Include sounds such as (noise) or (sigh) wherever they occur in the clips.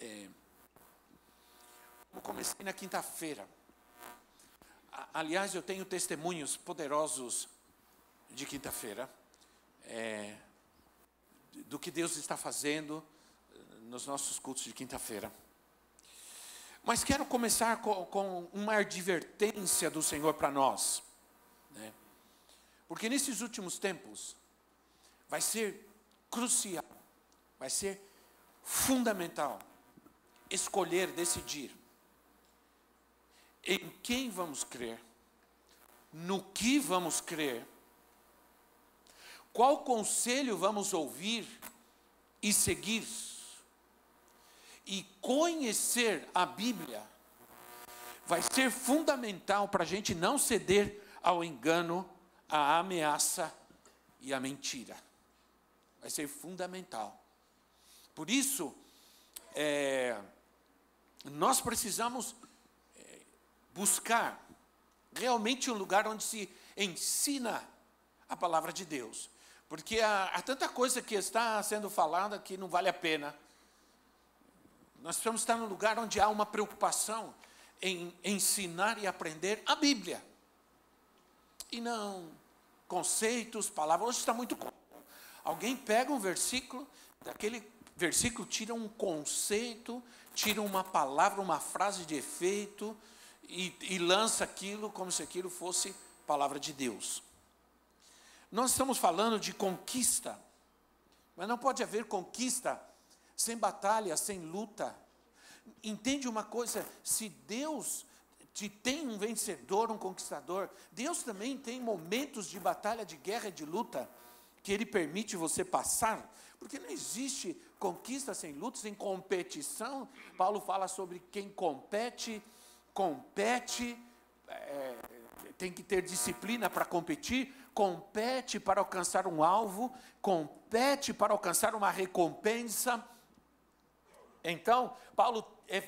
é, eu comecei na quinta-feira. Aliás, eu tenho testemunhos poderosos de quinta-feira, é, do que Deus está fazendo eh, nos nossos cultos de quinta-feira. Mas quero começar com, com, uma advertência do Senhor para nós. Né? Porque nesses últimos tempos, vai ser crucial, vai ser fundamental escolher, decidir em quem vamos crer, no que vamos crer, qual conselho vamos ouvir e seguir, e conhecer a Bíblia vai ser fundamental para a gente não ceder ao engano, à ameaça e à mentira. Vai ser fundamental. Por isso, é, nós precisamos é, buscar realmente um lugar onde se ensina a palavra de Deus. Porque há, há, tanta coisa que está sendo falada que não vale a pena. Nós precisamos estar num lugar onde há uma preocupação em ensinar e aprender a Bíblia. E não conceitos, palavras. Hoje está muito. Alguém pega um versículo daquele versículo tira um conceito, tira uma palavra, uma frase de efeito e, e lança aquilo como se aquilo fosse palavra de Deus. Nós estamos falando de conquista, mas não pode haver conquista sem batalha, sem luta. Entende uma coisa? Se Deus te tem um vencedor, um conquistador, Deus também tem momentos de batalha, de guerra, de luta, que Ele permite você passar, porque não existe conquista sem luta, sem competição. Paulo fala sobre quem compete, compete, é, tem que ter disciplina para competir, compete para alcançar um alvo, compete para alcançar uma recompensa. Então, Paulo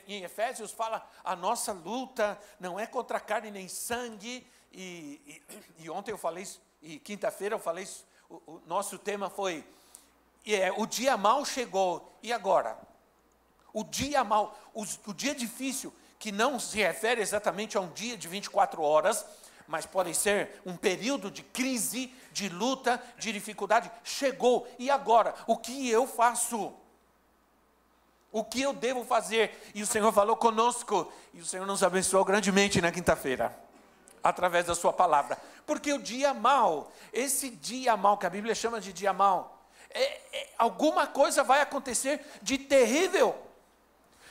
em Efésios fala: a nossa luta não é contra carne nem sangue, e, e, e ontem eu falei, e quinta-feira eu falei, o, o nosso tema foi é, o dia mal chegou, e agora? O dia mal, o, o dia difícil, que não se refere exatamente a um dia de 24 horas, mas pode ser um período de crise, de luta, de dificuldade, chegou, e agora? O que eu faço? O que eu devo fazer? E o Senhor falou conosco, e o Senhor nos abençoou grandemente na quinta-feira, através da Sua palavra. Porque o dia mal, esse dia mal, que a Bíblia chama de dia mal, é, é, alguma coisa vai acontecer de terrível.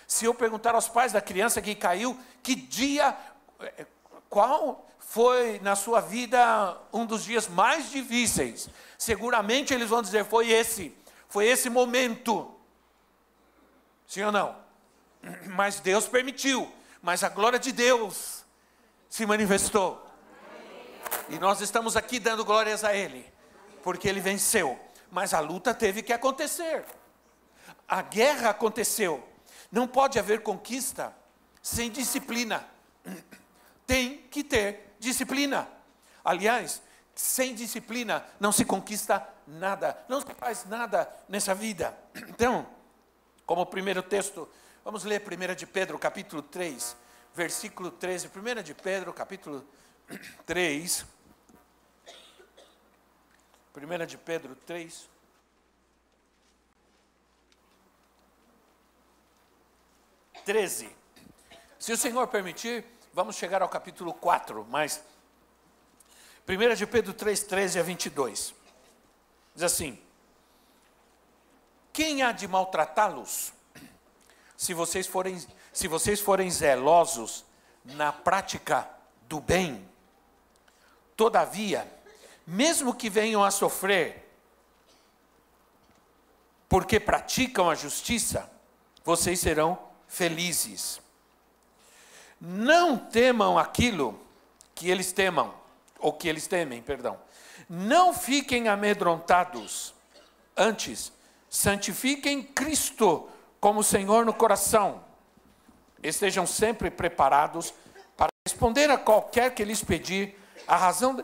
Se eu perguntar aos pais da criança que caiu, que dia, é, qual foi na sua vida um dos dias mais difíceis, seguramente eles vão dizer: foi esse, foi esse momento. Sim ou não? (clears throat) Mas Deus permitiu, mas a glória de Deus se manifestou. E nós estamos aqui dando glórias a Ele, porque Ele venceu mas a luta teve que acontecer. A guerra aconteceu. Não pode haver conquista sem disciplina. Tem que ter disciplina. Aliás, sem disciplina não se conquista nada, não se faz nada nessa vida. Então, como primeiro texto, vamos ler 1 de Pedro, capítulo 3, versículo 13. 1 de Pedro, capítulo 3 1 de Pedro 3. Treze. Se o Senhor permitir, vamos chegar ao capítulo 4, mas 1 de Pedro 3, 13 a 22. Diz assim: Quem há de maltratá-los, se vocês forem, se vocês forem zelosos na prática do bem? Todavia, mesmo que venham a sofrer, porque praticam a justiça, vocês serão felizes. Não temam aquilo que eles temam, ou que eles temem, perdão. Não fiquem amedrontados. Antes, santifiquem Cristo como Senhor no coração. Estejam sempre preparados para responder a qualquer que lhes pedir a razão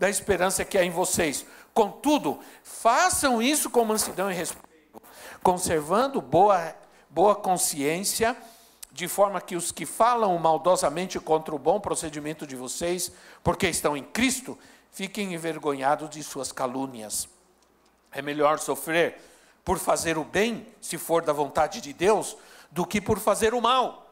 da esperança que há em vocês. Contudo, façam isso com mansidão e respeito, conservando boa, boa consciência, de forma que os que falam maldosamente contra o bom procedimento de vocês, porque estão em Cristo, fiquem envergonhados de suas calúnias. É melhor sofrer por fazer o bem, se for da vontade de Deus, do que por fazer o mal.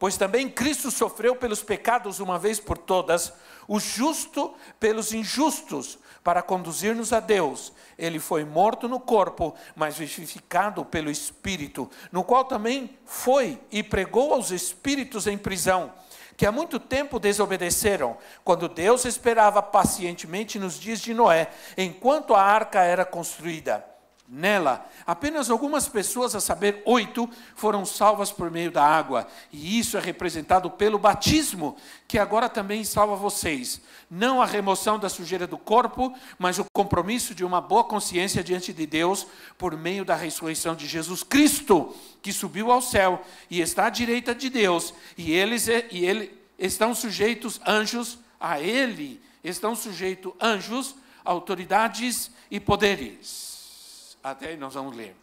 Pois também Cristo sofreu pelos pecados uma vez por todas, o justo pelos injustos, para conduzir-nos a Deus. Ele foi morto no corpo, mas vivificado pelo Espírito, no qual também foi e pregou aos espíritos em prisão que há muito tempo desobedeceram, quando Deus esperava pacientemente nos dias de Noé, enquanto a arca era construída. Nela, apenas algumas pessoas, a saber, oito, foram salvas por meio da água, e isso é representado pelo batismo, que agora também salva vocês. Não a remoção da sujeira do corpo, mas o compromisso de uma boa consciência diante de Deus por meio da ressurreição de Jesus Cristo, que subiu ao céu e está à direita de Deus, e eles e ele estão sujeitos anjos a ele, estão sujeitos anjos, autoridades e poderes. Até aí nós vamos ler.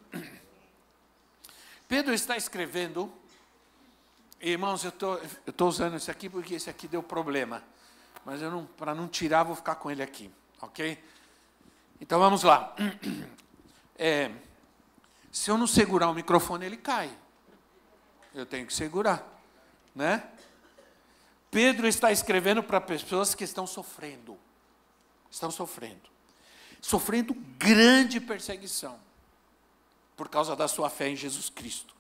Pedro está escrevendo, irmãos, eu estou usando esse aqui porque esse aqui deu problema mas eu não, para não tirar, vou ficar com ele aqui, ok? Então vamos lá. (clears throat) É, se eu não segurar o microfone, ele cai. Eu tenho que segurar, né? Pedro está escrevendo para pessoas que estão sofrendo, estão sofrendo, sofrendo grande perseguição por causa da sua fé em Jesus Cristo.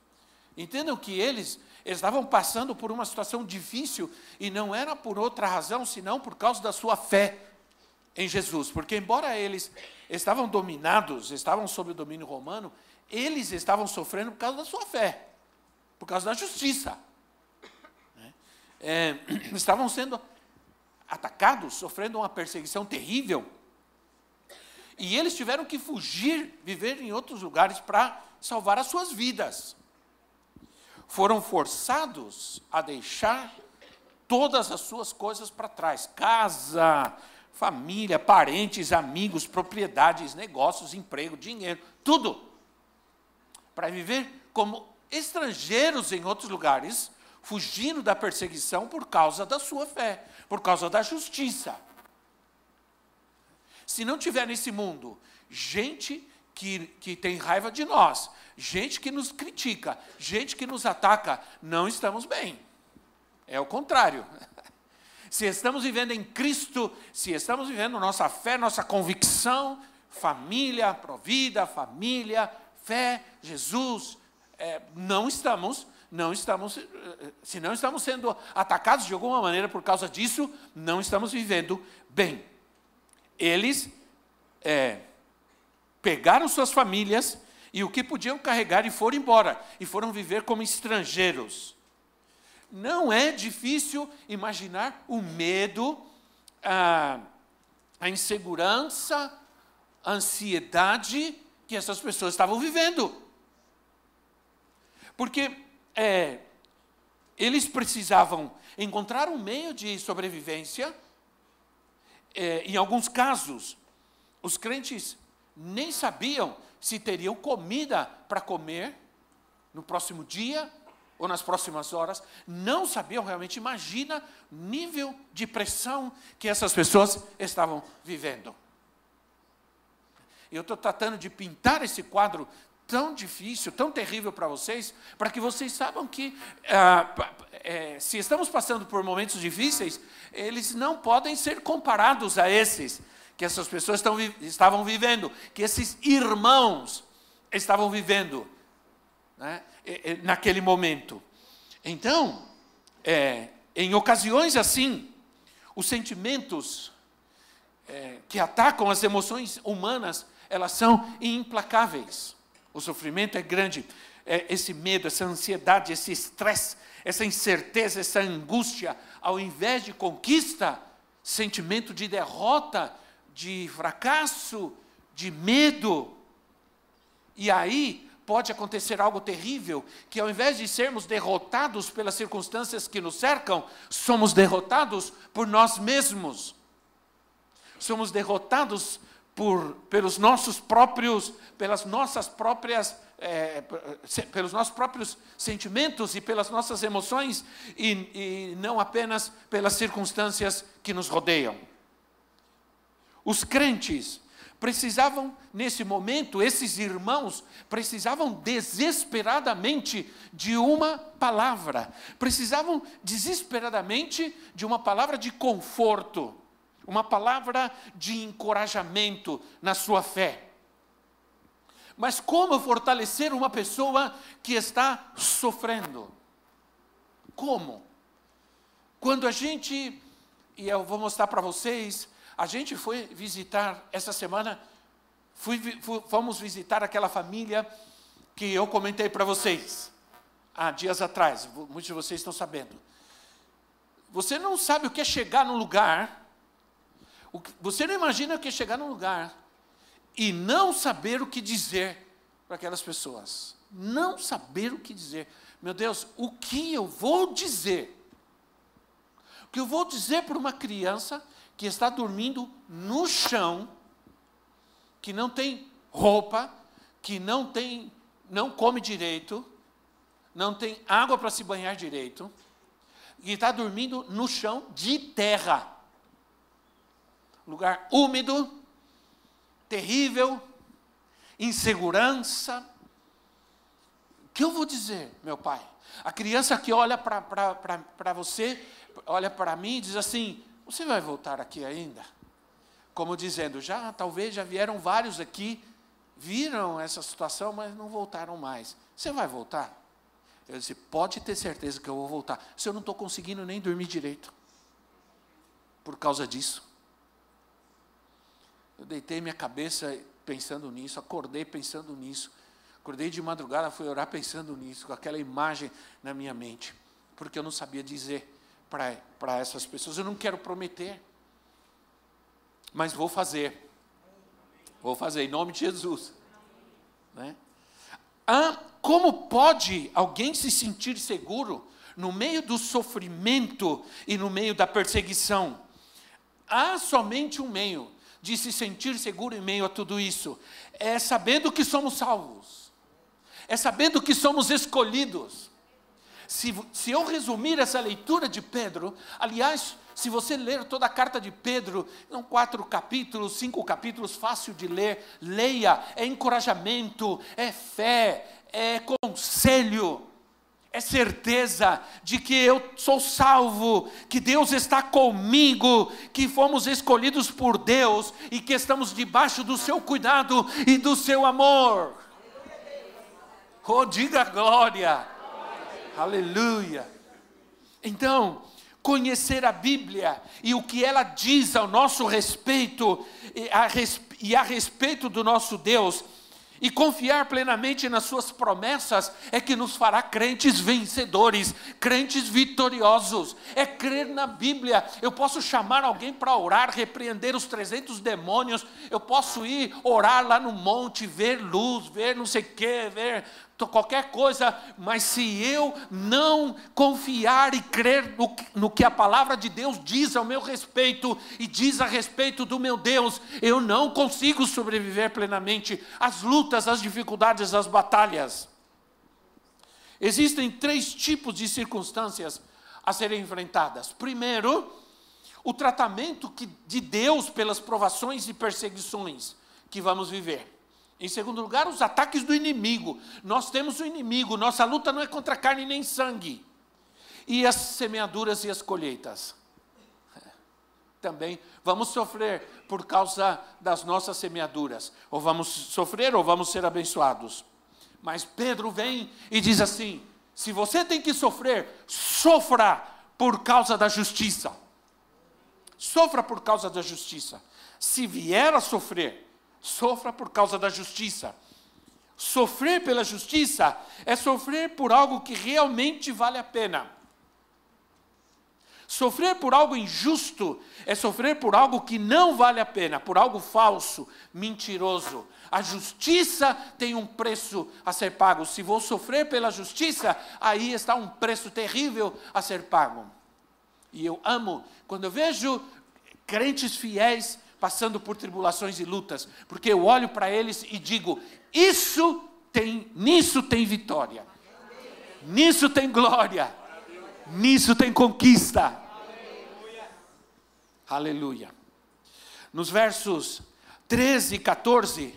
Entendam que eles eles estavam passando por uma situação difícil e não era por outra razão, senão por causa da sua fé em Jesus. Porque, embora eles estavam dominados, estavam sob o domínio romano, eles estavam sofrendo por causa da sua fé, por causa da justiça. Né? É, (clears throat) estavam sendo atacados, sofrendo uma perseguição terrível. E eles tiveram que fugir, viver em outros lugares para salvar as suas vidas foram forçados a deixar todas as suas coisas para trás: casa, família, parentes, amigos, propriedades, negócios, emprego, dinheiro, tudo. Para viver como estrangeiros em outros lugares, fugindo da perseguição por causa da sua fé, por causa da justiça. Se não tiver nesse mundo gente que, que tem raiva de nós, gente que nos critica, gente que nos ataca, não estamos bem. É o contrário. (laughs) Se estamos vivendo em Cristo, se estamos vivendo nossa fé, nossa convicção, família, provida, família, fé, Jesus, é, não estamos, não estamos, eh, se não estamos sendo atacados de alguma maneira por causa disso, não estamos vivendo bem. Eles é, pegaram suas famílias e o que podiam carregar e foram embora, e foram viver como estrangeiros. Não é difícil imaginar o medo, a, a insegurança, a ansiedade que essas pessoas estavam vivendo. Porque é, eles precisavam encontrar um meio de sobrevivência. É, em alguns casos, os crentes nem sabiam se teriam comida para comer no próximo dia ou nas próximas horas, não sabiam realmente, imagina o nível de pressão que essas pessoas estavam vivendo. Eu estou tratando de pintar esse quadro tão difícil, tão terrível para vocês, para que vocês saibam que, ah, é, se estamos passando por momentos difíceis, eles não podem ser comparados a esses que essas pessoas estão, estavam vivendo, que esses irmãos estavam vivendo né, naquele momento. Então, é, em ocasiões assim, os sentimentos é, que atacam as emoções humanas, elas são implacáveis. O sofrimento é grande. É esse medo, essa ansiedade, esse estresse, essa incerteza, essa angústia, ao invés de conquista, sentimento de derrota, de fracasso, de medo. E aí pode acontecer algo terrível, que ao invés de sermos derrotados pelas circunstâncias que nos cercam, somos derrotados por nós mesmos. Somos derrotados por, pelos nossos próprios, pelas nossas próprias, é, pelos nossos próprios sentimentos e pelas nossas emoções, e, e não apenas pelas circunstâncias que nos rodeiam. Os crentes precisavam, nesse momento, esses irmãos precisavam desesperadamente de uma palavra, precisavam desesperadamente de uma palavra de conforto, uma palavra de encorajamento na sua fé. Mas como fortalecer uma pessoa que está sofrendo? Como? Quando a gente, e eu vou mostrar para vocês, a gente foi visitar essa semana, fui, fomos visitar aquela família que eu comentei para vocês há dias atrás. Muitos de vocês estão sabendo. Você não sabe o que é chegar num lugar, você não imagina o que é chegar num lugar e não saber o que dizer para aquelas pessoas. Não saber o que dizer. Meu Deus, o que eu vou dizer? O que eu vou dizer para uma criança que está dormindo no chão, que não tem roupa, que não tem, não come direito, não tem água para se banhar direito, e está dormindo no chão de terra. Lugar úmido, terrível, insegurança. O que eu vou dizer, meu pai? A criança que olha para você, olha para mim e diz assim: você vai voltar aqui ainda? Como dizendo, já talvez já vieram vários aqui, viram essa situação, mas não voltaram mais. Você vai voltar? Eu disse, pode ter certeza que eu vou voltar. Se eu não estou conseguindo nem dormir direito. Por causa disso. Eu deitei minha cabeça pensando nisso, acordei pensando nisso. Acordei de madrugada, fui orar pensando nisso, com aquela imagem na minha mente. Porque eu não sabia dizer para essas pessoas. Eu não quero prometer, mas vou fazer. Vou fazer em nome de Jesus. Né? Ah, como pode alguém se sentir seguro no meio do sofrimento e no meio da perseguição? Há somente um meio de se sentir seguro em meio a tudo isso: é sabendo que somos salvos, é sabendo que somos escolhidos. Se, se eu resumir essa leitura de Pedro, aliás, se você ler toda a carta de Pedro, são quatro capítulos, cinco capítulos, fácil de ler, leia, é encorajamento, é fé, é conselho, é certeza de que eu sou salvo, que Deus está comigo, que fomos escolhidos por Deus e que estamos debaixo do seu cuidado e do seu amor. Oh, diga glória! Aleluia. Então, conhecer a Bíblia e o que ela diz ao nosso respeito e a, respeito do nosso Deus e confiar plenamente nas suas promessas é que nos fará crentes vencedores, crentes vitoriosos. É crer na Bíblia. Eu posso chamar alguém para orar, repreender os 300 demônios. Eu posso ir orar lá no monte, ver luz, ver não sei o quê, ver qualquer coisa, mas se eu não confiar e crer no, no, que a palavra de Deus diz ao meu respeito e diz a respeito do meu Deus, eu não consigo sobreviver plenamente às lutas, às dificuldades, às batalhas. Existem três tipos de circunstâncias a serem enfrentadas. Primeiro, o tratamento que, de Deus pelas provações e perseguições que vamos viver. Em segundo lugar, os ataques do inimigo. Nós temos o inimigo, nossa luta não é contra carne nem sangue. E as semeaduras e as colheitas. Também vamos sofrer por causa das nossas semeaduras. Ou vamos sofrer ou vamos ser abençoados. Mas Pedro vem e diz assim: se você tem que sofrer, sofra por causa da justiça. Sofra por causa da justiça. Se vier a sofrer, sofra por causa da justiça. Sofrer pela justiça é sofrer por algo que realmente vale a pena. Sofrer por algo injusto é sofrer por algo que não vale a pena, por algo falso, mentiroso. A justiça tem um preço a ser pago. Se vou sofrer pela justiça, aí está um preço terrível a ser pago. E eu amo quando eu vejo crentes fiéis passando por tribulações e lutas, porque eu olho para eles e digo: isso tem, nisso tem vitória. Nisso tem glória. Nisso tem conquista. Aleluia. Nos versos 13 e 14,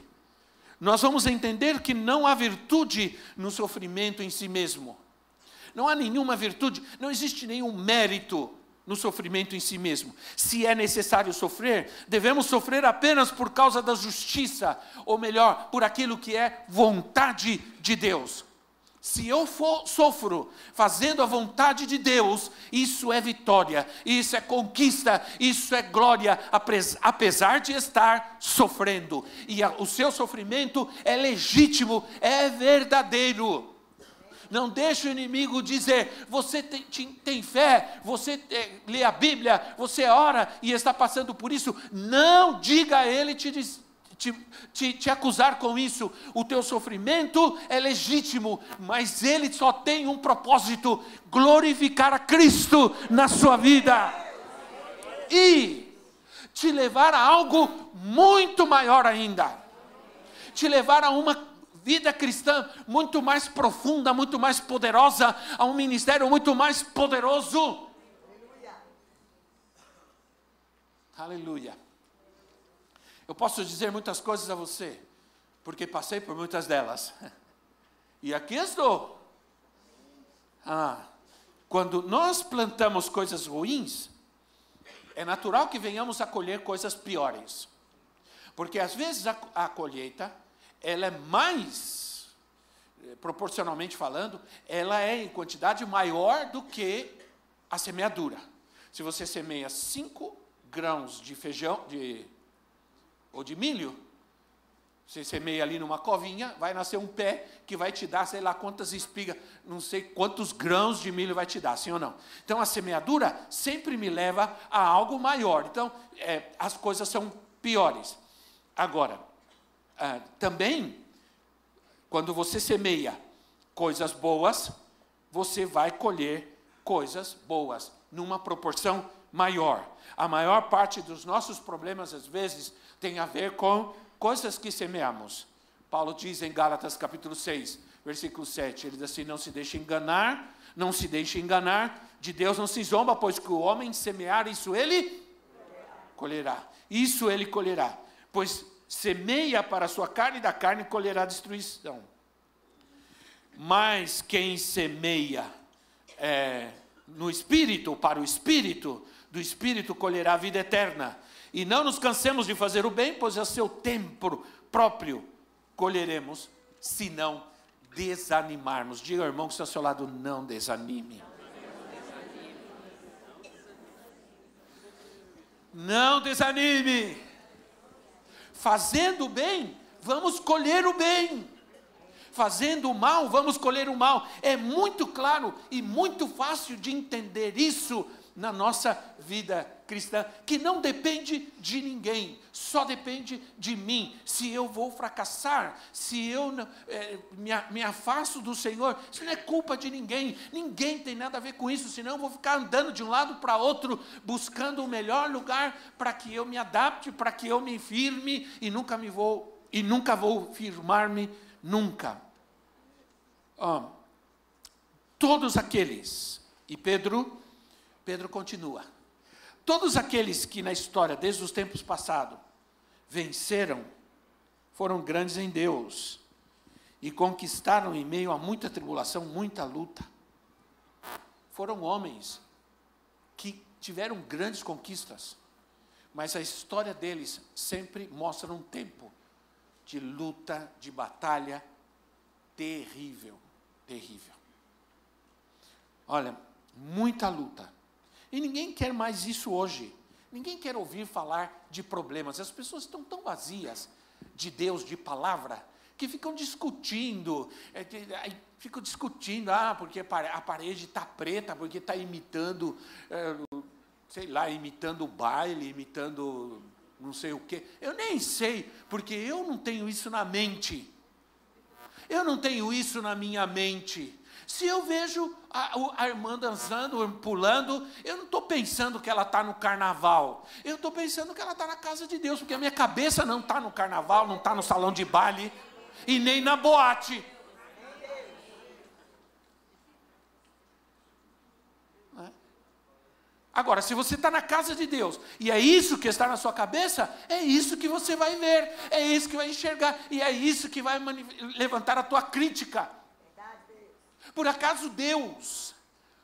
nós vamos entender que não há virtude no sofrimento em si mesmo. Não há nenhuma virtude, não existe nenhum mérito no sofrimento em si mesmo. Se é necessário sofrer, devemos sofrer apenas por causa da justiça, ou melhor, por aquilo que é vontade de Deus. Se eu for, sofro fazendo a vontade de Deus, isso é vitória, isso é conquista, isso é glória, apesar de estar sofrendo. E a, o seu sofrimento é legítimo, é verdadeiro. Não deixe o inimigo dizer: você tem, tem fé, você é, lê a Bíblia, você ora e está passando por isso. Não diga a ele te, te, te, te acusar com isso. O teu sofrimento é legítimo, mas ele só tem um propósito: glorificar a Cristo na sua vida. E te levar a algo muito maior ainda. Te levar a uma vida cristã muito mais profunda, muito mais poderosa, a um ministério muito mais poderoso. Aleluia. Eu posso dizer muitas coisas a você, porque passei por muitas delas. (laughs) E aqui estou. Ah, quando nós plantamos coisas ruins, é natural que venhamos a colher coisas piores. Porque às vezes a, a colheita ela é mais, eh, proporcionalmente falando, ela é em quantidade maior do que a semeadura. Se você semeia 5 grãos de feijão de, ou de milho, você semeia ali numa covinha, vai nascer um pé que vai te dar, sei lá quantas espigas, não sei quantos grãos de milho vai te dar, sim ou não? Então a semeadura sempre me leva a algo maior. Então é, as coisas são piores. Agora, ah, também, quando você semeia coisas boas, você vai colher coisas boas, numa proporção maior. A maior parte dos nossos problemas, às vezes, tem a ver com coisas que semeamos. Paulo diz em Gálatas capítulo 6, versículo 7, ele diz assim: Não se deixe enganar, não se deixe enganar, de Deus não se zomba, pois que o homem semear, isso ele colherá. Isso ele colherá. Pois semeia para a sua carne, da carne colherá destruição. Mas quem semeia é, no espírito, para o espírito, do espírito colherá a vida eterna. E não nos cansemos de fazer o bem, pois a seu tempo próprio colheremos, se não desanimarmos. Diga ao irmão que está ao seu lado, não desanime. Não desanime fazendo o bem, vamos colher o bem. Fazendo o mal, vamos colher o mal. É muito claro e muito fácil de entender isso na nossa vida cristã, que não depende de ninguém, só depende de mim. Se eu vou fracassar, se eu é, me, me afasto do Senhor, isso não é culpa de ninguém, ninguém tem nada a ver com isso, senão eu vou ficar andando de um lado para outro, buscando o melhor lugar para que eu me adapte, para que eu me firme e nunca me vou e nunca vou firmar-me nunca. Oh, todos aqueles, e Pedro, Pedro continua Todos aqueles que na história, desde os tempos passados, venceram, foram grandes em Deus e conquistaram em meio a muita tribulação, muita luta. Foram homens que tiveram grandes conquistas, mas a história deles sempre mostra um tempo de luta, de batalha terrível, terrível. Olha, muita luta e ninguém quer mais isso hoje. Ninguém quer ouvir falar de problemas. As pessoas estão tão vazias de Deus, de palavra, que ficam discutindo, é, que, aí ficam discutindo, ah, porque a parede está preta, porque está imitando, é, sei lá, imitando o baile, imitando não sei o quê. Eu nem sei, porque eu não tenho isso na mente. Eu não tenho isso na minha mente. Se eu vejo a, a irmã dançando, pulando, eu não estou pensando que ela está no carnaval. Eu estou pensando que ela está na casa de Deus, porque a minha cabeça não está no carnaval, não está no salão de baile e nem na boate. É? Agora, se você está na casa de Deus e é isso que está na sua cabeça, é isso que você vai ver, é isso que vai enxergar e é isso que vai levantar a tua crítica. Por acaso Deus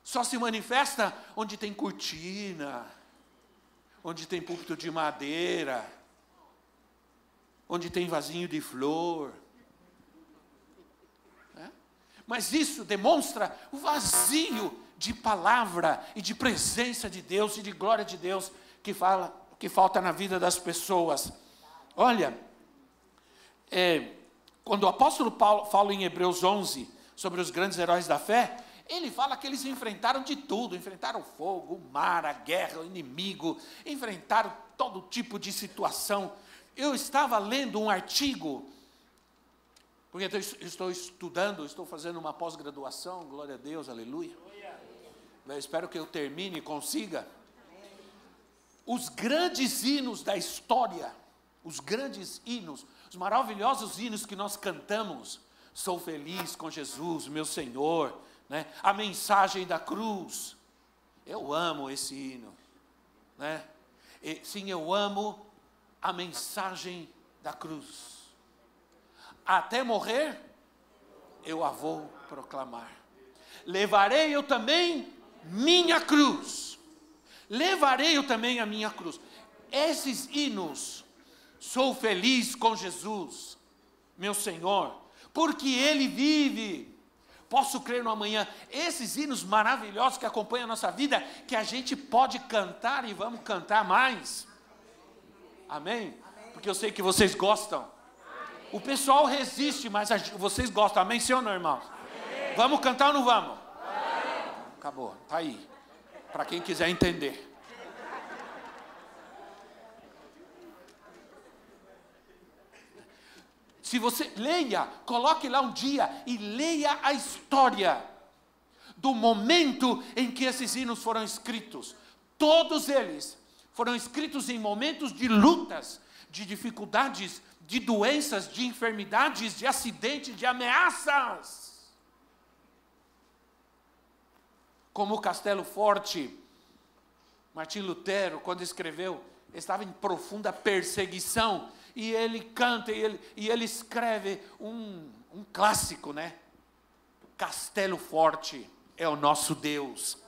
só se manifesta onde tem cortina, onde tem púlpito de madeira, onde tem vasinho de flor? É? Mas isso demonstra o vazio de palavra e de presença de Deus e de glória de Deus que fala que falta na vida das pessoas. Olha, é, quando o apóstolo Paulo fala em Hebreus 11, sobre os grandes heróis da fé, ele fala que eles enfrentaram de tudo: enfrentaram o fogo, o mar, a guerra, o inimigo, enfrentaram todo tipo de situação. Eu estava lendo um artigo, porque estou estudando, estou fazendo uma pós-graduação, glória a Deus, aleluia. Eu espero que eu termine e consiga. Os grandes hinos da história, os grandes hinos, os maravilhosos hinos que nós cantamos, sou feliz com Jesus, meu Senhor, né? a mensagem da cruz. Eu amo esse hino. Né? E, sim, eu amo a mensagem da cruz. Até morrer, eu a vou proclamar. Levarei eu também minha cruz. Levarei eu também a minha cruz. Esses hinos, sou feliz com Jesus, meu Senhor, porque Ele vive. Posso crer no amanhã. Esses hinos maravilhosos que acompanham a nossa vida, que a gente pode cantar e vamos cantar mais. Amém? Porque eu sei que vocês gostam. O pessoal resiste, mas vocês gostam. Amém, senhor, não, irmãos? Vamos cantar ou não vamos? Acabou, tá aí. Para quem quiser entender. Se você leia, coloque lá um dia e leia a história do momento em que esses hinos foram escritos. Todos eles foram escritos em momentos de lutas, de dificuldades, de doenças, de enfermidades, de acidentes, de ameaças. Como o Castelo Forte, Martim Lutero, quando escreveu, estava em profunda perseguição e ele canta e ele, e ele escreve um, um clássico, né? Castelo Forte é o nosso Deus.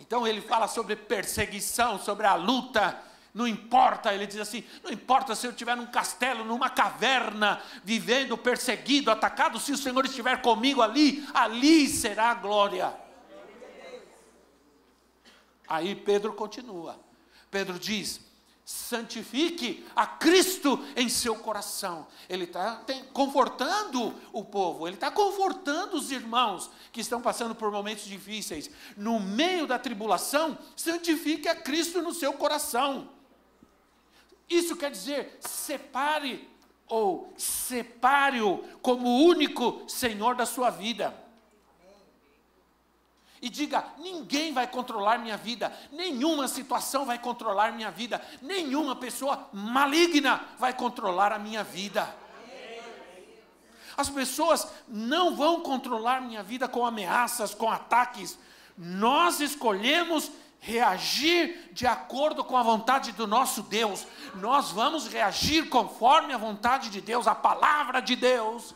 Então ele fala sobre perseguição, sobre a luta. Não importa, ele diz assim: não importa se eu estiver num castelo, numa caverna, vivendo perseguido, atacado, se o Senhor estiver comigo ali, ali será a glória. Aí Pedro continua. Pedro diz: santifique a Cristo em seu coração. Ele está confortando o povo, ele está confortando os irmãos que estão passando por momentos difíceis. No meio da tribulação, santifique a Cristo no seu coração. Isso quer dizer, separe ou separe-o como o único Senhor da sua vida e diga: ninguém vai controlar minha vida, nenhuma situação vai controlar minha vida, nenhuma pessoa maligna vai controlar a minha vida. As pessoas não vão controlar minha vida com ameaças, com ataques. Nós escolhemos reagir de acordo com a vontade do nosso Deus. Nós vamos reagir conforme a vontade de Deus, a palavra de Deus.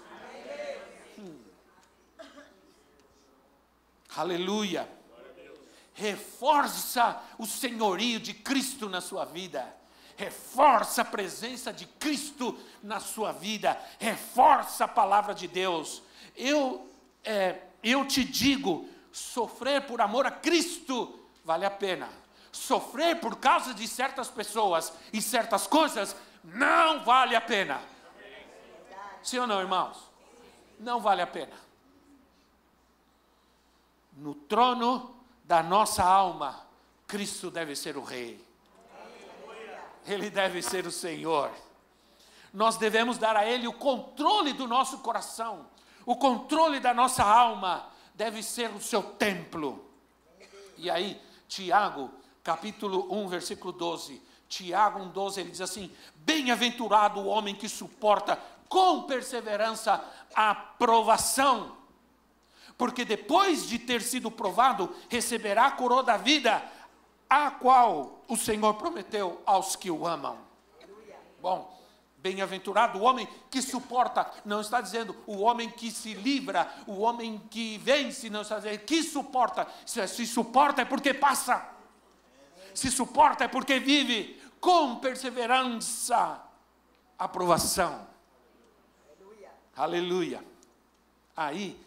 Aleluia. Reforça o senhorio de Cristo na sua vida. Reforça a presença de Cristo na sua vida. Reforça a palavra de Deus. Eu, é, eu te digo: sofrer por amor a Cristo vale a pena. Sofrer por causa de certas pessoas e certas coisas não vale a pena. Sim ou não, irmãos? Não vale a pena. No trono da nossa alma, Cristo deve ser o Rei. Ele deve ser o Senhor. Nós devemos dar a Ele o controle do nosso coração, o controle da nossa alma, deve ser o seu templo. E aí, Tiago, capítulo 1, versículo 12. Tiago 1,12, ele diz assim: Bem-aventurado o homem que suporta com perseverança a provação, porque depois de ter sido provado, receberá a coroa da vida, a qual o Senhor prometeu aos que o amam. Bom, Bem-aventurado o homem que suporta, não está dizendo o homem que se livra, o homem que vence, não está dizendo que suporta. Se, se suporta é porque passa, se suporta é porque vive com perseverança, aprovação. Aleluia. Aleluia. Aí,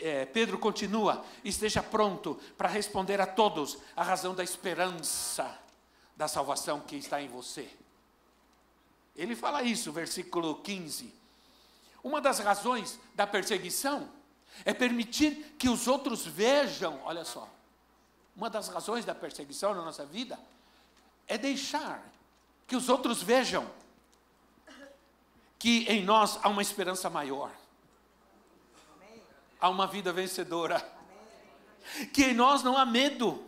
é, Pedro continua: esteja pronto para responder a todos a razão da esperança da salvação que está em você. Ele fala isso, versículo 15. Uma das razões da perseguição é permitir que os outros vejam, olha só. Uma das razões da perseguição na nossa vida é deixar que os outros vejam que em nós há uma esperança maior. Há uma vida vencedora. Que em nós não há medo.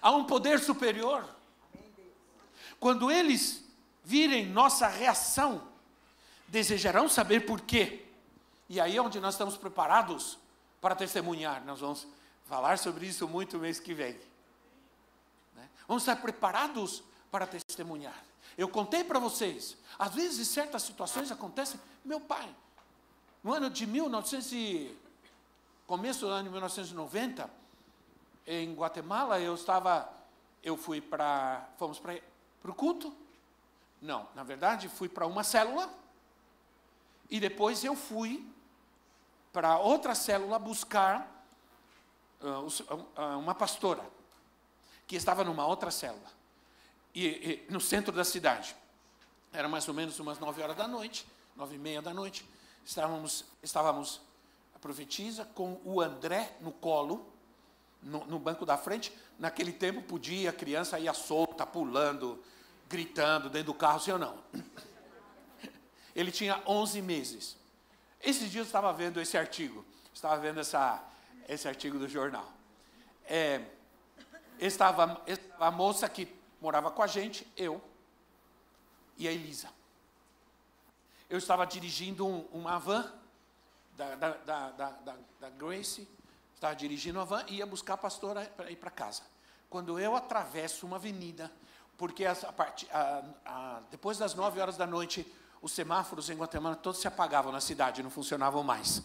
Há um poder superior. Quando eles virem nossa reação, desejarão saber por quê. E aí é onde nós estamos preparados para testemunhar. Nós vamos falar sobre isso muito mês que vem. Né? Vamos estar preparados para testemunhar. Eu contei para vocês, às vezes certas situações acontecem. Meu pai, no ano de 1900 e, começo do ano de 1990, em Guatemala, eu estava, eu fui para, fomos para o culto, não, na verdade, fui para uma célula e depois eu fui para outra célula buscar uh, uh, uma pastora que estava numa outra célula e, e, no centro da cidade. Era mais ou menos umas nove horas da noite, nove e meia da noite. Estávamos, estávamos a profetisa com o André no colo, no, no banco da frente. Naquele tempo podia, a criança ia solta, pulando, gritando dentro do carro, sim ou não? (coughs) Ele tinha 11 meses. Esses dias eu estava vendo esse artigo, estava vendo essa, esse artigo do jornal. É, estava, a moça que morava com a gente, eu e a Elisa. Eu estava dirigindo um, uma van da, da, da, da, da Grace, estava dirigindo uma van e ia buscar a pastora para ir para casa. Quando eu atravesso uma avenida, porque a, a, a, depois das nove horas da noite, os semáforos em Guatemala todos se apagavam na cidade, não funcionavam mais.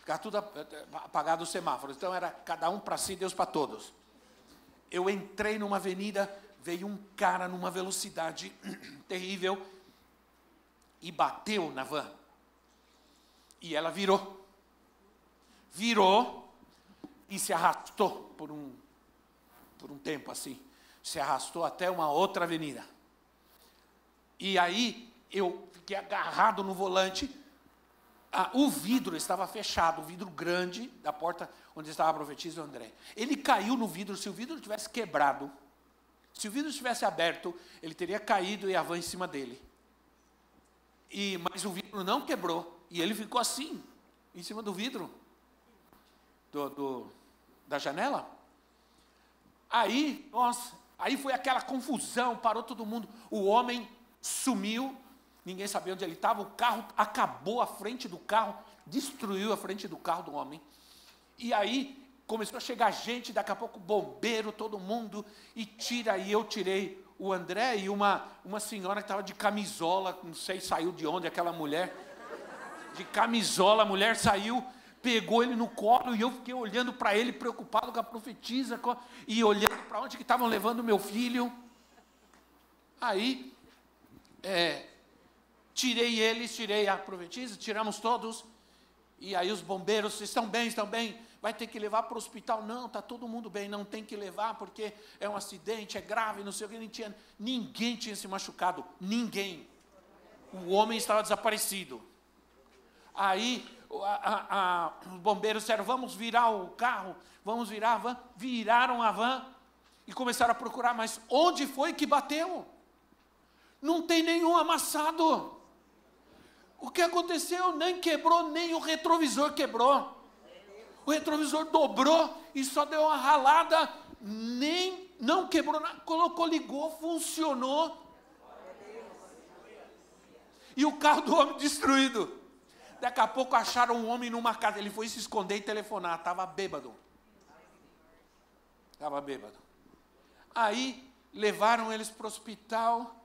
Ficava tudo apagado os semáforos. Então era cada um para si, Deus para todos. Eu entrei numa avenida, veio um cara numa velocidade (clears throat) terrível e bateu na van. E ela virou. Virou e se arrastou por um, por um tempo assim se arrastou até uma outra avenida. E aí eu fiquei agarrado no volante. Ah, o vidro estava fechado, o vidro grande da porta onde estava a profetisa André. Ele caiu no vidro, se o vidro tivesse quebrado, se o vidro estivesse aberto, ele teria caído e a van em cima dele. E, mas o vidro não quebrou, e ele ficou assim, em cima do vidro, do, do da janela. Aí nós Aí foi aquela confusão, parou todo mundo. O homem sumiu, ninguém sabia onde ele estava. O carro acabou a frente do carro, destruiu a frente do carro do homem. E aí começou a chegar gente, daqui a pouco bombeiro, todo mundo, e tira. E eu tirei o André e uma, uma senhora que estava de camisola, não sei, saiu de onde aquela mulher. De camisola, a mulher saiu pegou ele no colo e eu fiquei olhando para ele, preocupado com a profetisa, e olhando para onde que estavam levando meu filho. Aí, é, tirei eles, tirei a profetisa, tiramos todos, E aí os bombeiros, estão bem, estão bem, vai ter que levar para o hospital. Não, está todo mundo bem, não tem que levar porque é um acidente, é grave, não sei o que. Tinha, ninguém tinha se machucado, ninguém. O homem estava desaparecido. Aí a, a, a, os bombeiros disseram: vamos virar o carro, vamos virar a van. Viraram a van e começaram a procurar, mas onde foi que bateu? Não tem nenhum amassado. O que aconteceu? Nem quebrou, nem o retrovisor quebrou. O retrovisor dobrou e só deu uma ralada, nem não quebrou, colocou, ligou, funcionou. E o carro do homem destruído. Daqui a pouco acharam um homem numa casa. Ele foi se esconder e telefonar. Estava bêbado. Estava bêbado. Aí levaram eles para o hospital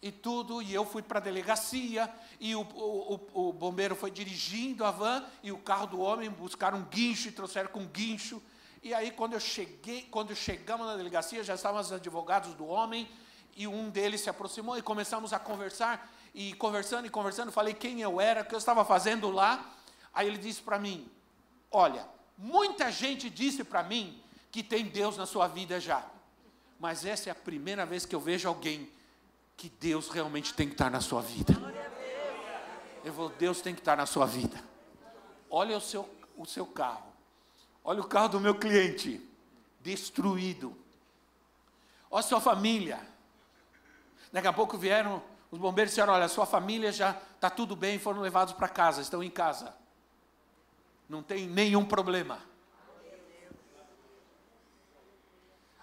e tudo, e eu fui para a delegacia, e o, o, o, bombeiro foi dirigindo a van, e o carro do homem buscaram um guincho e trouxeram com um guincho. E aí, quando eu cheguei, quando chegamos na delegacia, já estavam os advogados do homem, e um deles se aproximou e começamos a conversar, e conversando e conversando, falei quem eu era, o que eu estava fazendo lá. Aí ele disse para mim: Olha, muita gente disse para mim que tem Deus na sua vida já, mas essa é a primeira vez que eu vejo alguém que Deus realmente tem que estar na sua vida. Eu vou, Deus tem que estar na sua vida. Olha o seu, o seu carro. Olha o carro do meu cliente, destruído. Olha a sua família. Daqui a pouco vieram os bombeiros e disseram: Olha, a sua família já está tudo bem, foram levados para casa, estão em casa. Não tem nenhum problema.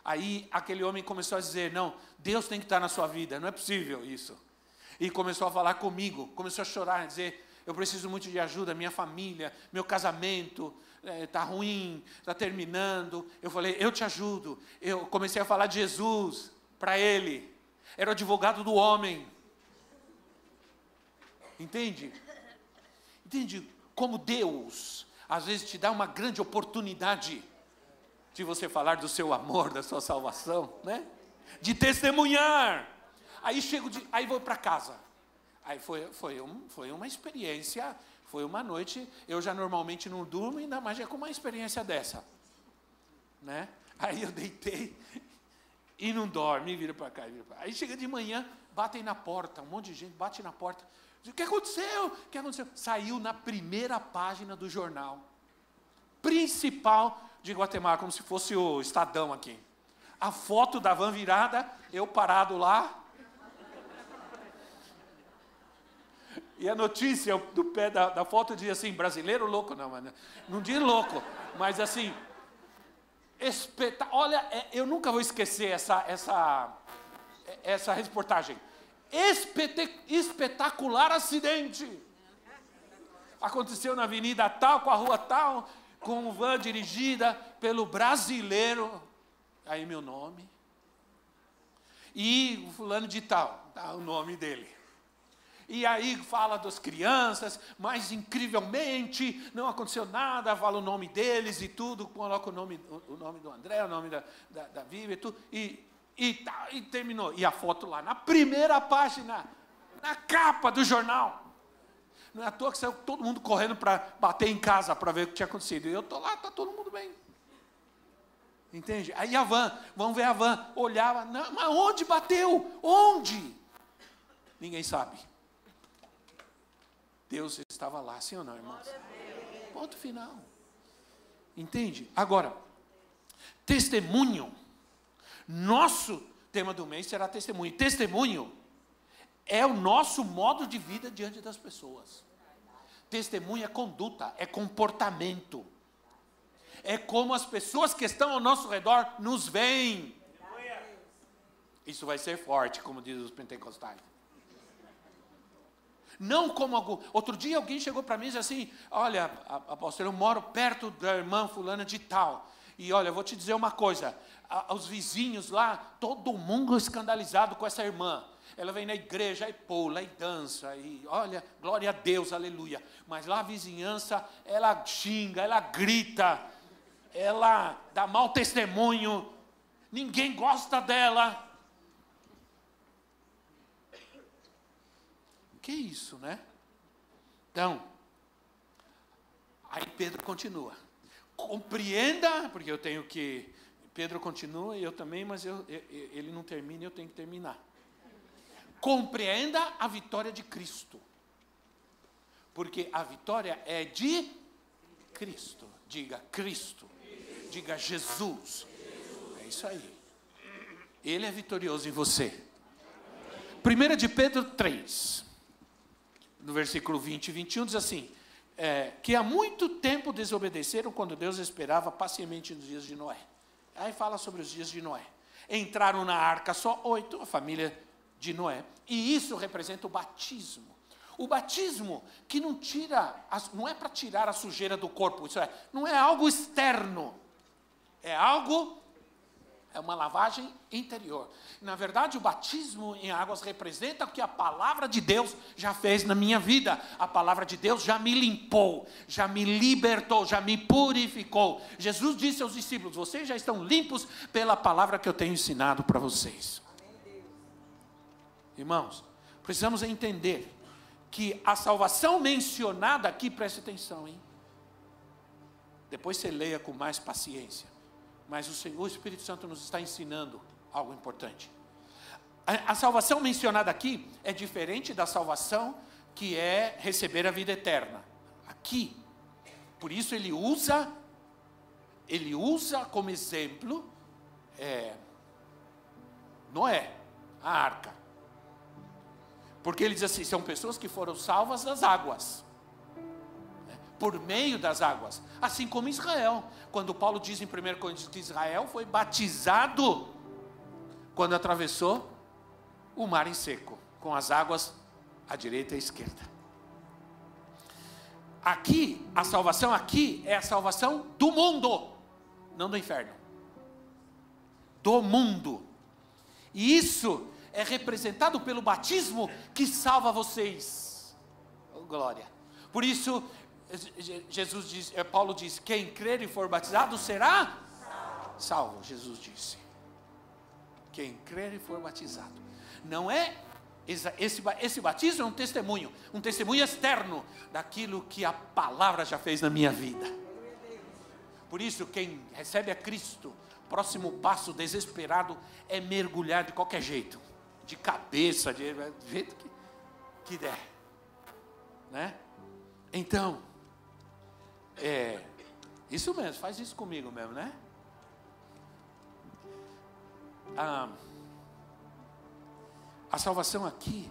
Aí aquele homem começou a dizer: Não, Deus tem que estar na sua vida, não é possível isso. E começou a falar comigo, começou a chorar, a dizer: Eu preciso muito de ajuda, minha família, meu casamento está é, ruim, está terminando. Eu falei: Eu te ajudo. Eu comecei a falar de Jesus para ele. Era o advogado do homem. Entende? Entende como Deus às vezes te dá uma grande oportunidade de você falar do seu amor, da sua salvação, né? De testemunhar. Aí chego, de, aí vou para casa. Aí foi, foi, um, foi uma experiência, foi uma noite. Eu já normalmente não durmo, ainda mais é com uma experiência dessa, né? Aí eu deitei e não dorme, vira para cá, vira Aí chega de manhã, batem na porta, um monte de gente bate na porta. O que aconteceu? O que aconteceu? Saiu na primeira página do jornal principal de Guatemala, como se fosse o Estadão aqui. A foto da van virada, eu parado lá. E a notícia do pé da, da foto dizia assim: brasileiro louco, não, mano. Não diz louco, mas assim. Espeta Olha, é, eu nunca vou esquecer essa, essa, essa reportagem. Espet espetacular acidente. Aconteceu na avenida tal, com a rua tal, com van dirigida pelo brasileiro, aí meu nome, e o fulano de tal, tá o nome dele. E aí fala das crianças, mas incrivelmente não aconteceu nada, fala o nome deles e tudo, coloca o nome, o nome do André, o nome da, da, da Vivi e tudo, e, e, tá, e terminou. E a foto lá, na primeira página, na capa do jornal. Não é à toa que saiu todo mundo correndo para bater em casa para ver o que tinha acontecido. E eu estou lá, está todo mundo bem. Entende? Aí a van, vamos ver a van, olhava, não, mas onde bateu? Onde? Ninguém sabe. Deus estava lá, sim ou não, irmãos? Ponto final. Entende? Agora, testemunho. Nosso tema do mês será testemunho. Testemunho é o nosso modo de vida diante das pessoas. Testemunho é conduta, é comportamento. É como as pessoas que estão ao nosso redor nos veem. Isso vai ser forte, como diz os pentecostais. Não como algum. Outro dia alguém chegou para mim e disse assim: Olha, apóstolo, eu moro perto da irmã fulana de tal. E olha, eu vou te dizer uma coisa: os vizinhos lá, todo mundo escandalizado com essa irmã. Ela vem na igreja e pula e dança e olha, glória a Deus, aleluia. Mas lá a vizinhança, ela xinga, ela grita, ela dá mau testemunho, ninguém gosta dela. Que isso, né? Então, Pedro continua. Compreenda, porque eu tenho que. Pedro continua e eu também, mas eu, ele não termina e eu tenho que terminar. Compreenda a vitória de Cristo. Porque a vitória é de Cristo. Diga Cristo. Diga Jesus. É isso aí. Ele é vitorioso em você. 1 de Pedro 3, no versículo 20 e 21, diz assim: é, que há muito tempo desobedeceram quando Deus esperava pacientemente nos dias de Noé. Aí fala sobre os dias de Noé. Entraram na arca só oito, a família de Noé. E isso representa o batismo. O batismo que não tira, não é para tirar a sujeira do corpo, isso é, não é algo externo, é algo é uma lavagem interior. Na verdade, o batismo em águas representa o que a palavra de Deus já fez na minha vida. A palavra de Deus já me limpou, já me libertou, já me purificou. Jesus disse aos discípulos: Vocês já estão limpos pela palavra que eu tenho ensinado para vocês. Irmãos, precisamos entender que a salvação mencionada aqui, preste atenção, hein? Depois você leia com mais paciência. Mas o, Senhor, o Espírito Santo nos está ensinando algo importante. A, a salvação mencionada aqui é diferente da salvação que é receber a vida eterna. Aqui, por isso ele usa, ele usa como exemplo é, Noé, a arca. Porque ele diz assim: são pessoas que foram salvas das águas por meio das águas, assim como Israel. Quando Paulo diz em 1 Coríntios que Israel foi batizado quando atravessou o mar em seco, com as águas à direita e à esquerda. Aqui, a salvação aqui é a salvação do mundo, não do inferno. Do mundo. E isso é representado pelo batismo que salva vocês. Oh, glória. Por isso, Jesus diz, é, Paulo diz: quem crer e for batizado será salvo. salvo. Jesus disse. Quem crer e for batizado. Não é esse, esse batismo é um testemunho, um testemunho externo daquilo que a palavra já fez na minha vida. Por isso, quem recebe a Cristo, próximo passo desesperado é mergulhar de qualquer jeito, de cabeça, de, jeito que, que der, né? Então, é, isso mesmo, faz isso comigo mesmo, né? Ah, a salvação aqui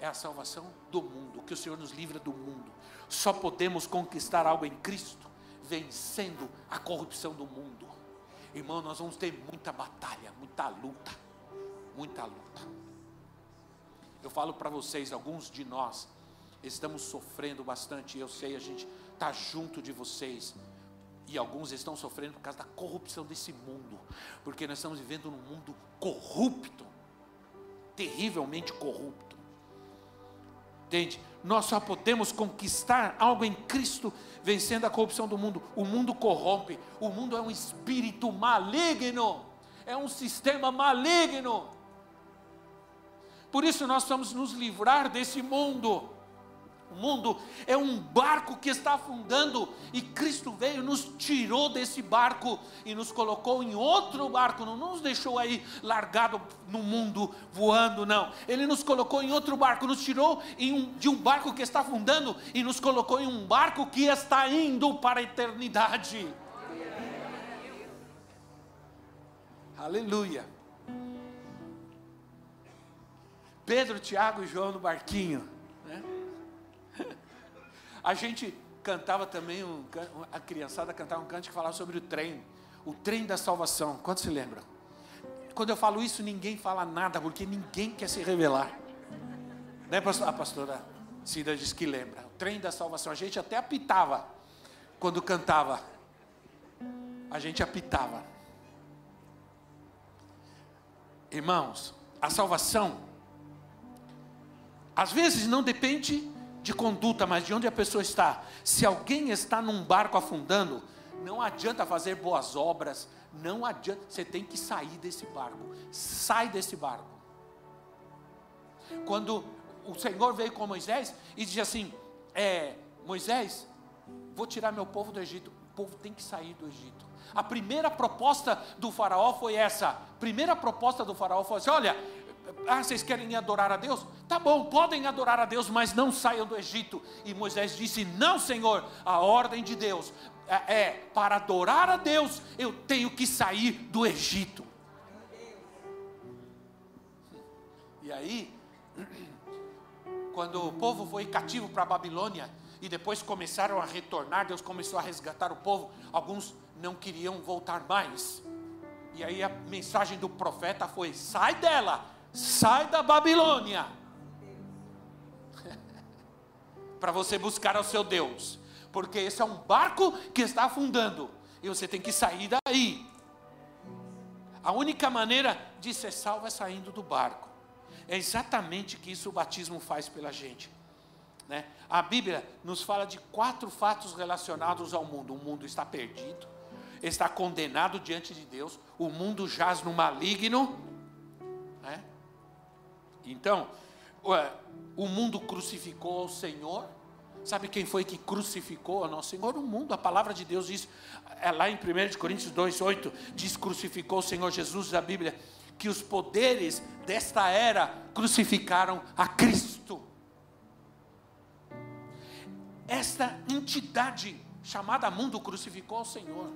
é a salvação do mundo, que o Senhor nos livra do mundo. Só podemos conquistar algo em Cristo vencendo a corrupção do mundo. Irmão, nós vamos ter muita batalha, muita luta, muita luta. Eu falo para vocês, alguns de nós estamos sofrendo bastante, eu sei, a gente está junto de vocês. E alguns estão sofrendo por causa da corrupção desse mundo, porque nós estamos vivendo num mundo corrupto, terrivelmente corrupto. Entende? Nós só podemos conquistar algo em Cristo vencendo a corrupção do mundo. O mundo corrompe, o mundo é um espírito maligno, é um sistema maligno. Por isso nós vamos nos livrar desse mundo mundo é um barco que está afundando e Cristo veio, nos tirou desse barco e nos colocou em outro barco, não nos deixou aí largado no mundo voando, não. Ele nos colocou em outro barco, nos tirou um, de um barco que está afundando e nos colocou em um barco que está indo para a eternidade. Aleluia. Pedro, Tiago e João no barquinho. A gente cantava também, um, a criançada cantava um canto que falava sobre o trem, o trem da salvação. Quantos se lembram? Quando eu falo isso, ninguém fala nada, porque ninguém quer se revelar. Né, A pastora Cida diz que lembra. O trem da salvação. A gente até apitava quando cantava. A gente apitava. Irmãos, a salvação, às vezes não depende de conduta, mas de onde a pessoa está. Se alguém está num barco afundando, não adianta fazer boas obras, não adianta, você tem que sair desse barco. Sai desse barco. Quando o Senhor veio com Moisés e disse assim: é, Moisés, vou tirar meu povo do Egito. O povo tem que sair do Egito. A primeira proposta do faraó foi essa. Primeira proposta do faraó foi assim: olha, ah, vocês querem adorar a Deus? Tá bom, podem adorar a Deus, mas não saiam do Egito. E Moisés disse: Não, Senhor, a ordem de Deus é, é para adorar a Deus, eu tenho que sair do Egito. E aí, (clears throat) quando o povo foi cativo para a Babilônia, e depois começaram a retornar, Deus começou a resgatar o povo, alguns não queriam voltar mais. E aí a mensagem do profeta foi: sai dela, sai da Babilônia, (laughs) para você buscar o seu Deus, porque esse é um barco que está afundando, e você tem que sair daí. A única maneira de ser salvo é saindo do barco. É exatamente que isso o batismo faz pela gente. Né? A Bíblia nos fala de quatro fatos relacionados ao mundo: o mundo está perdido, está condenado diante de Deus, o mundo jaz no maligno. Né? Então, o mundo crucificou o Senhor. Sabe quem foi que crucificou o nosso Senhor? O mundo. A palavra de Deus diz, é lá em 1 Coríntios 2, 8, diz: crucificou o Senhor Jesus, a Bíblia, que os poderes desta era crucificaram a Cristo. Esta entidade chamada mundo crucificou o Senhor.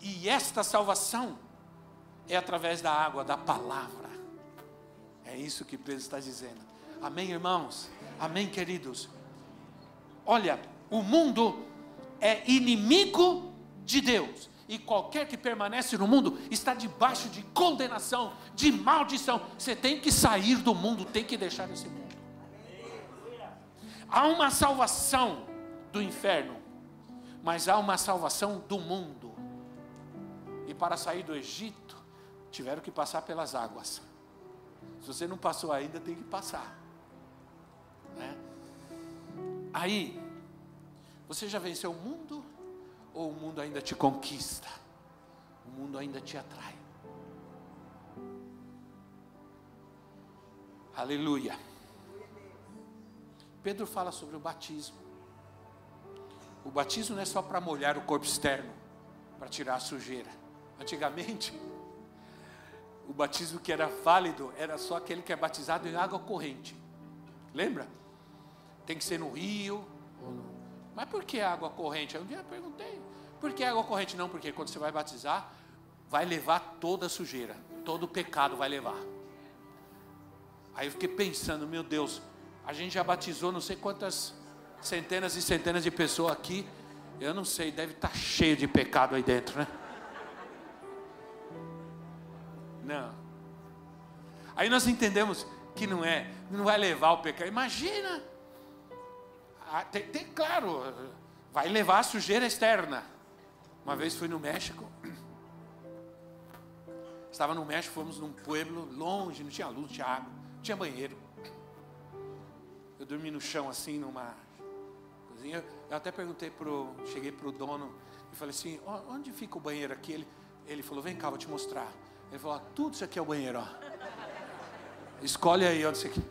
E esta salvação é através da água, da palavra. É isso que Pedro está dizendo. Amém, irmãos? Amém, queridos? Olha, o mundo é inimigo de Deus. E qualquer que permanece no mundo está debaixo de condenação, de maldição. Você tem que sair do mundo, tem que deixar esse mundo. Há uma salvação do inferno, mas há uma salvação do mundo. E para sair do Egito, tiveram que passar pelas águas. Se você não passou ainda, tem que passar. Né? Aí, você já venceu o mundo? Ou o mundo ainda te conquista? O mundo ainda te atrai? Aleluia. Pedro fala sobre o batismo. O batismo não é só para molhar o corpo externo, para tirar a sujeira. Antigamente, o batismo que era válido era só aquele que é batizado em água corrente. Lembra? Tem que ser no rio. Mas por que água corrente? Um dia eu perguntei. Por que água corrente? Não, porque quando você vai batizar, vai levar toda a sujeira, todo o pecado vai levar. Aí eu fiquei pensando, meu Deus, a gente já batizou não sei quantas centenas e centenas de pessoas aqui. Eu não sei, deve estar tá cheio de pecado aí dentro, né? Não. Aí nós entendemos que não é, não vai levar o pecado. Imagina. Ah, tem, tem, claro, vai levar a sujeira externa. Uma vez fui no México. Estava no México, fomos num pueblo longe, não tinha luz, não tinha água, não tinha banheiro. Eu dormi no chão assim, numa cozinha. Eu até perguntei pro, cheguei pro dono e falei assim, onde fica o banheiro aqui? Ele, ele falou, vem cá, vou te mostrar. Ele falou, tudo isso aqui é o banheiro, ó. Escolhe aí onde você quer.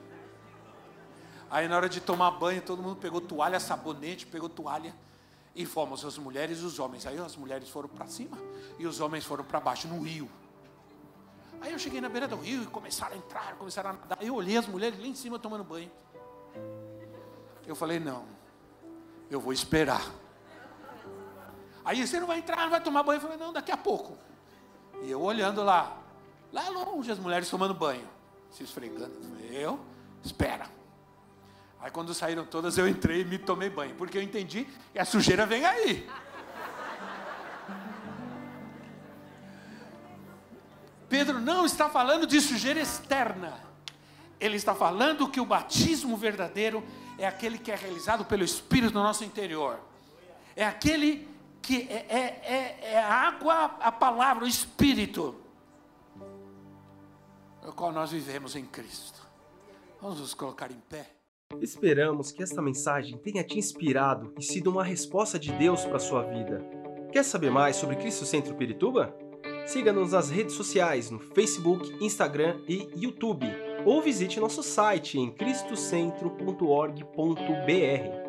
Aí na hora de tomar banho, todo mundo pegou toalha, sabonete, pegou toalha. E fomos as mulheres e os homens. Aí as mulheres foram para cima e os homens foram para baixo, no rio. Aí eu cheguei na beira do rio e começaram a entrar, começaram a nadar. Eu olhei as mulheres lá em cima tomando banho. Eu falei, não, eu vou esperar. Aí você não vai entrar, não vai tomar banho. Eu falei, não, daqui a pouco. E eu olhando lá, lá longe as mulheres tomando banho, se esfregando. Eu, espera. Aí quando saíram todas, eu entrei e me tomei banho, porque eu entendi que a sujeira vem aí. Pedro não está falando de sujeira externa. Ele está falando que o batismo verdadeiro é aquele que é realizado pelo Espírito no nosso interior. É aquele que é, é, é, é água, a palavra, o Espírito, no qual nós vivemos em Cristo. Vamos nos colocar em pé. Esperamos que esta mensagem tenha te inspirado e sido uma resposta de Deus para a sua vida. Quer saber mais sobre Cristo Centro Pirituba? Siga-nos nas redes sociais no Facebook, Instagram e YouTube ou visite nosso site em cristocentro.org.br.